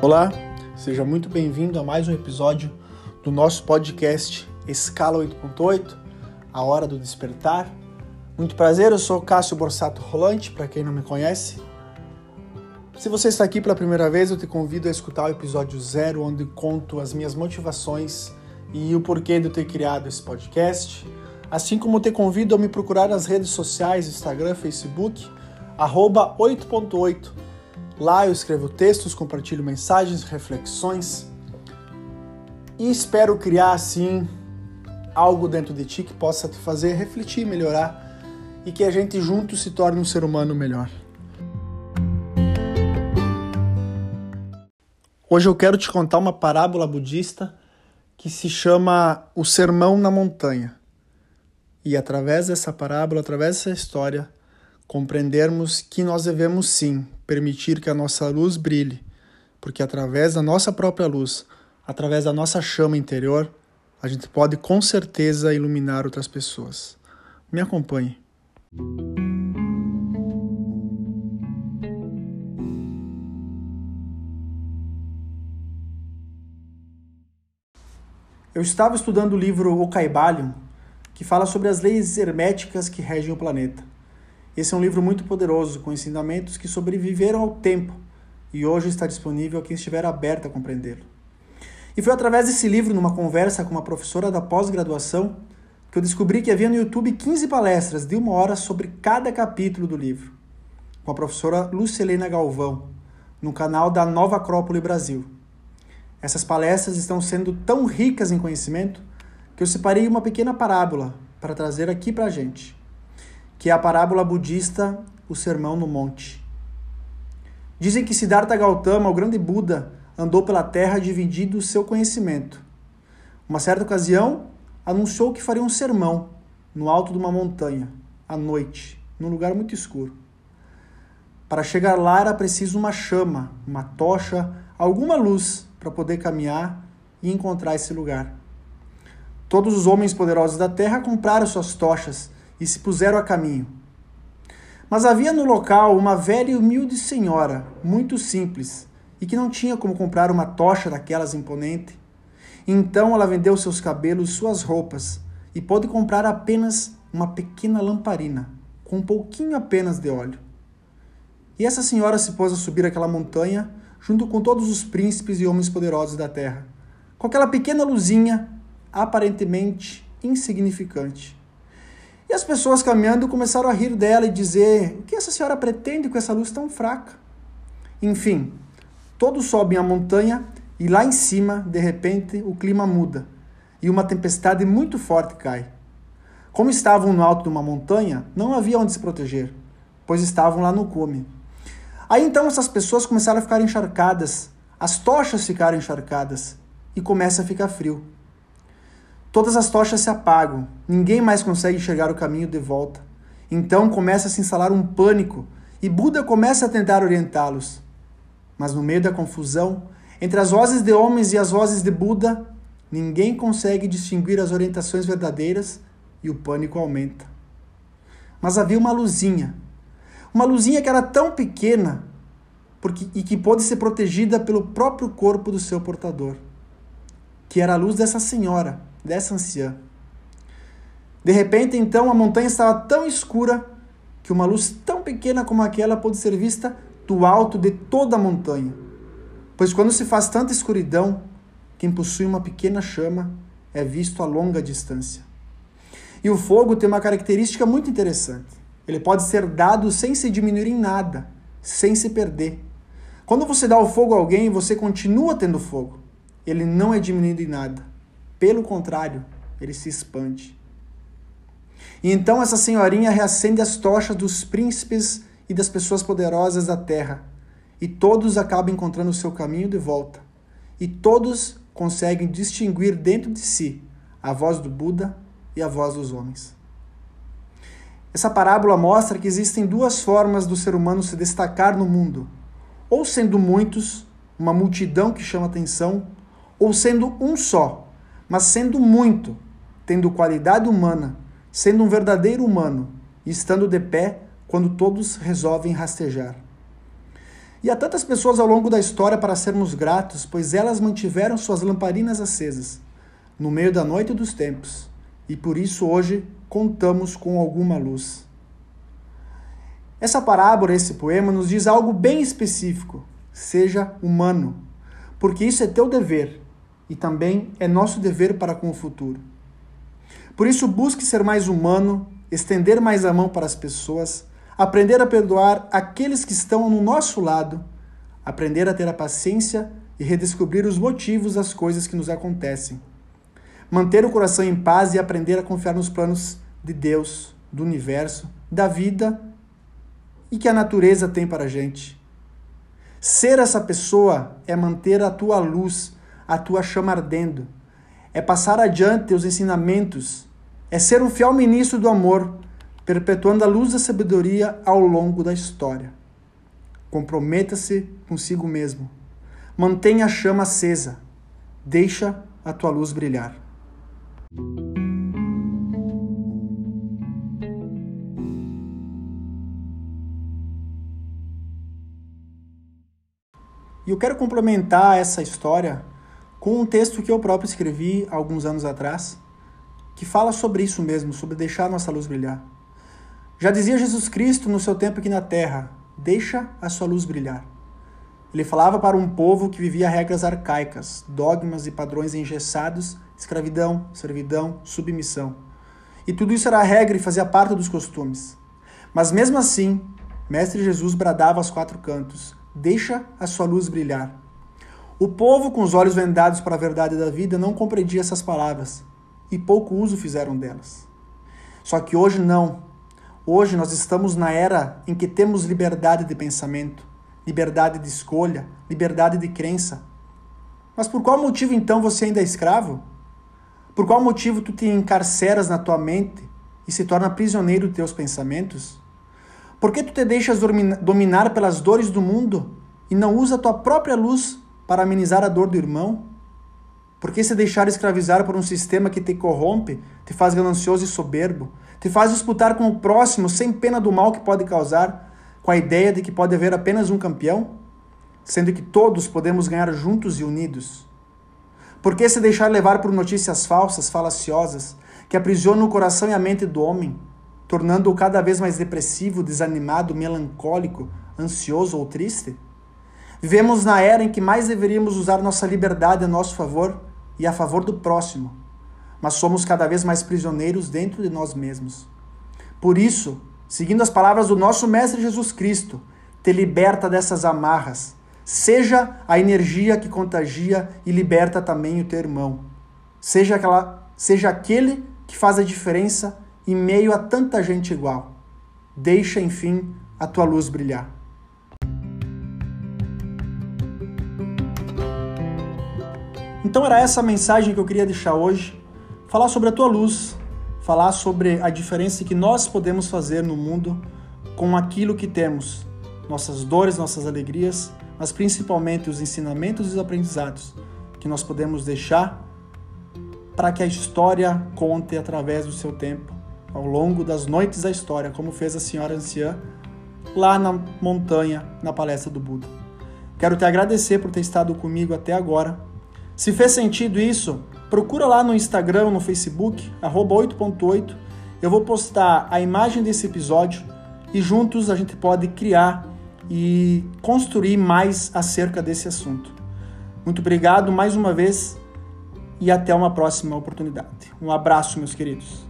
Olá, seja muito bem-vindo a mais um episódio do nosso podcast Escala 8.8, A Hora do Despertar. Muito prazer, eu sou Cássio Borsato Rolante, para quem não me conhece. Se você está aqui pela primeira vez, eu te convido a escutar o episódio zero, onde conto as minhas motivações e o porquê de eu ter criado esse podcast. Assim como te convido a me procurar nas redes sociais, Instagram, Facebook, arroba 8.8. Lá eu escrevo textos, compartilho mensagens, reflexões e espero criar assim algo dentro de ti que possa te fazer refletir, melhorar e que a gente junto se torne um ser humano melhor. Hoje eu quero te contar uma parábola budista que se chama O Sermão na Montanha. E através dessa parábola, através dessa história, compreendermos que nós devemos sim permitir que a nossa luz brilhe, porque através da nossa própria luz, através da nossa chama interior, a gente pode com certeza iluminar outras pessoas. Me acompanhe. Eu estava estudando o livro O Caibalion, que fala sobre as leis herméticas que regem o planeta. Esse é um livro muito poderoso, com ensinamentos que sobreviveram ao tempo e hoje está disponível a quem estiver aberto a compreendê-lo. E foi através desse livro, numa conversa com uma professora da pós-graduação, que eu descobri que havia no YouTube 15 palestras de uma hora sobre cada capítulo do livro, com a professora Lucilena Galvão, no canal da Nova Acrópole Brasil. Essas palestras estão sendo tão ricas em conhecimento que eu separei uma pequena parábola para trazer aqui para a gente, que é a parábola budista O Sermão no Monte. Dizem que Siddhartha Gautama, o grande Buda, andou pela terra dividindo o seu conhecimento. Uma certa ocasião, anunciou que faria um sermão no alto de uma montanha, à noite, num lugar muito escuro. Para chegar lá era preciso uma chama, uma tocha, alguma luz para poder caminhar e encontrar esse lugar. Todos os homens poderosos da terra compraram suas tochas e se puseram a caminho. Mas havia no local uma velha e humilde senhora, muito simples, e que não tinha como comprar uma tocha daquelas imponente. Então ela vendeu seus cabelos, suas roupas, e pôde comprar apenas uma pequena lamparina, com um pouquinho apenas de óleo. E essa senhora se pôs a subir aquela montanha junto com todos os príncipes e homens poderosos da terra, com aquela pequena luzinha aparentemente insignificante. E as pessoas caminhando começaram a rir dela e dizer: O que essa senhora pretende com essa luz tão fraca? Enfim, todos sobem a montanha e lá em cima, de repente, o clima muda e uma tempestade muito forte cai. Como estavam no alto de uma montanha, não havia onde se proteger, pois estavam lá no cume. Aí então essas pessoas começaram a ficar encharcadas, as tochas ficaram encharcadas e começa a ficar frio. Todas as tochas se apagam, ninguém mais consegue enxergar o caminho de volta. Então começa a se instalar um pânico e Buda começa a tentar orientá-los. Mas no meio da confusão, entre as vozes de homens e as vozes de Buda, ninguém consegue distinguir as orientações verdadeiras e o pânico aumenta. Mas havia uma luzinha uma luzinha que era tão pequena porque, e que pôde ser protegida pelo próprio corpo do seu portador, que era a luz dessa senhora, dessa anciã. De repente, então, a montanha estava tão escura que uma luz tão pequena como aquela pôde ser vista do alto de toda a montanha. Pois quando se faz tanta escuridão, quem possui uma pequena chama é visto a longa distância. E o fogo tem uma característica muito interessante. Ele pode ser dado sem se diminuir em nada, sem se perder. Quando você dá o fogo a alguém, você continua tendo fogo. Ele não é diminuído em nada. Pelo contrário, ele se expande. E então essa senhorinha reacende as tochas dos príncipes e das pessoas poderosas da terra, e todos acabam encontrando o seu caminho de volta. E todos conseguem distinguir dentro de si a voz do Buda e a voz dos homens. Essa parábola mostra que existem duas formas do ser humano se destacar no mundo: ou sendo muitos, uma multidão que chama atenção, ou sendo um só, mas sendo muito, tendo qualidade humana, sendo um verdadeiro humano e estando de pé quando todos resolvem rastejar. E há tantas pessoas ao longo da história para sermos gratos, pois elas mantiveram suas lamparinas acesas no meio da noite dos tempos, e por isso hoje contamos com alguma luz. Essa parábola, esse poema, nos diz algo bem específico: seja humano, porque isso é teu dever e também é nosso dever para com o futuro. Por isso, busque ser mais humano, estender mais a mão para as pessoas, aprender a perdoar aqueles que estão no nosso lado, aprender a ter a paciência e redescobrir os motivos das coisas que nos acontecem. Manter o coração em paz e aprender a confiar nos planos de Deus, do universo, da vida e que a natureza tem para a gente. Ser essa pessoa é manter a tua luz, a tua chama ardendo, é passar adiante os ensinamentos é ser um fiel ministro do amor, perpetuando a luz da sabedoria ao longo da história. Comprometa-se consigo mesmo. Mantenha a chama acesa. Deixa a tua luz brilhar. E eu quero complementar essa história com um texto que eu próprio escrevi alguns anos atrás que fala sobre isso mesmo, sobre deixar nossa luz brilhar. Já dizia Jesus Cristo no seu tempo aqui na terra: deixa a sua luz brilhar. Ele falava para um povo que vivia regras arcaicas, dogmas e padrões engessados, escravidão, servidão, submissão. E tudo isso era regra e fazia parte dos costumes. Mas mesmo assim, Mestre Jesus bradava aos quatro cantos: Deixa a sua luz brilhar. O povo, com os olhos vendados para a verdade da vida, não compreendia essas palavras e pouco uso fizeram delas. Só que hoje não. Hoje nós estamos na era em que temos liberdade de pensamento, liberdade de escolha, liberdade de crença. Mas por qual motivo então você ainda é escravo? Por qual motivo tu te encarceras na tua mente e se torna prisioneiro de teus pensamentos? Por que tu te deixas dominar pelas dores do mundo e não usa a tua própria luz para amenizar a dor do irmão? Por que se deixar escravizar por um sistema que te corrompe, te faz ganancioso e soberbo, te faz disputar com o próximo sem pena do mal que pode causar, com a ideia de que pode haver apenas um campeão, sendo que todos podemos ganhar juntos e unidos? Por que se deixar levar por notícias falsas, falaciosas, que aprisionam o coração e a mente do homem, tornando-o cada vez mais depressivo, desanimado, melancólico, ansioso ou triste? Vivemos na era em que mais deveríamos usar nossa liberdade a nosso favor e a favor do próximo, mas somos cada vez mais prisioneiros dentro de nós mesmos. Por isso, seguindo as palavras do nosso Mestre Jesus Cristo, te liberta dessas amarras. Seja a energia que contagia e liberta também o teu irmão. Seja, aquela, seja aquele que faz a diferença em meio a tanta gente igual. Deixa, enfim, a tua luz brilhar. Então era essa a mensagem que eu queria deixar hoje, falar sobre a tua luz, falar sobre a diferença que nós podemos fazer no mundo com aquilo que temos, nossas dores, nossas alegrias, mas principalmente os ensinamentos e os aprendizados que nós podemos deixar para que a história conte através do seu tempo, ao longo das noites da história, como fez a senhora anciã lá na montanha, na palestra do Buda. Quero te agradecer por ter estado comigo até agora se fez sentido isso, procura lá no Instagram, no Facebook, 8.8. Eu vou postar a imagem desse episódio e juntos a gente pode criar e construir mais acerca desse assunto. Muito obrigado mais uma vez e até uma próxima oportunidade. Um abraço, meus queridos.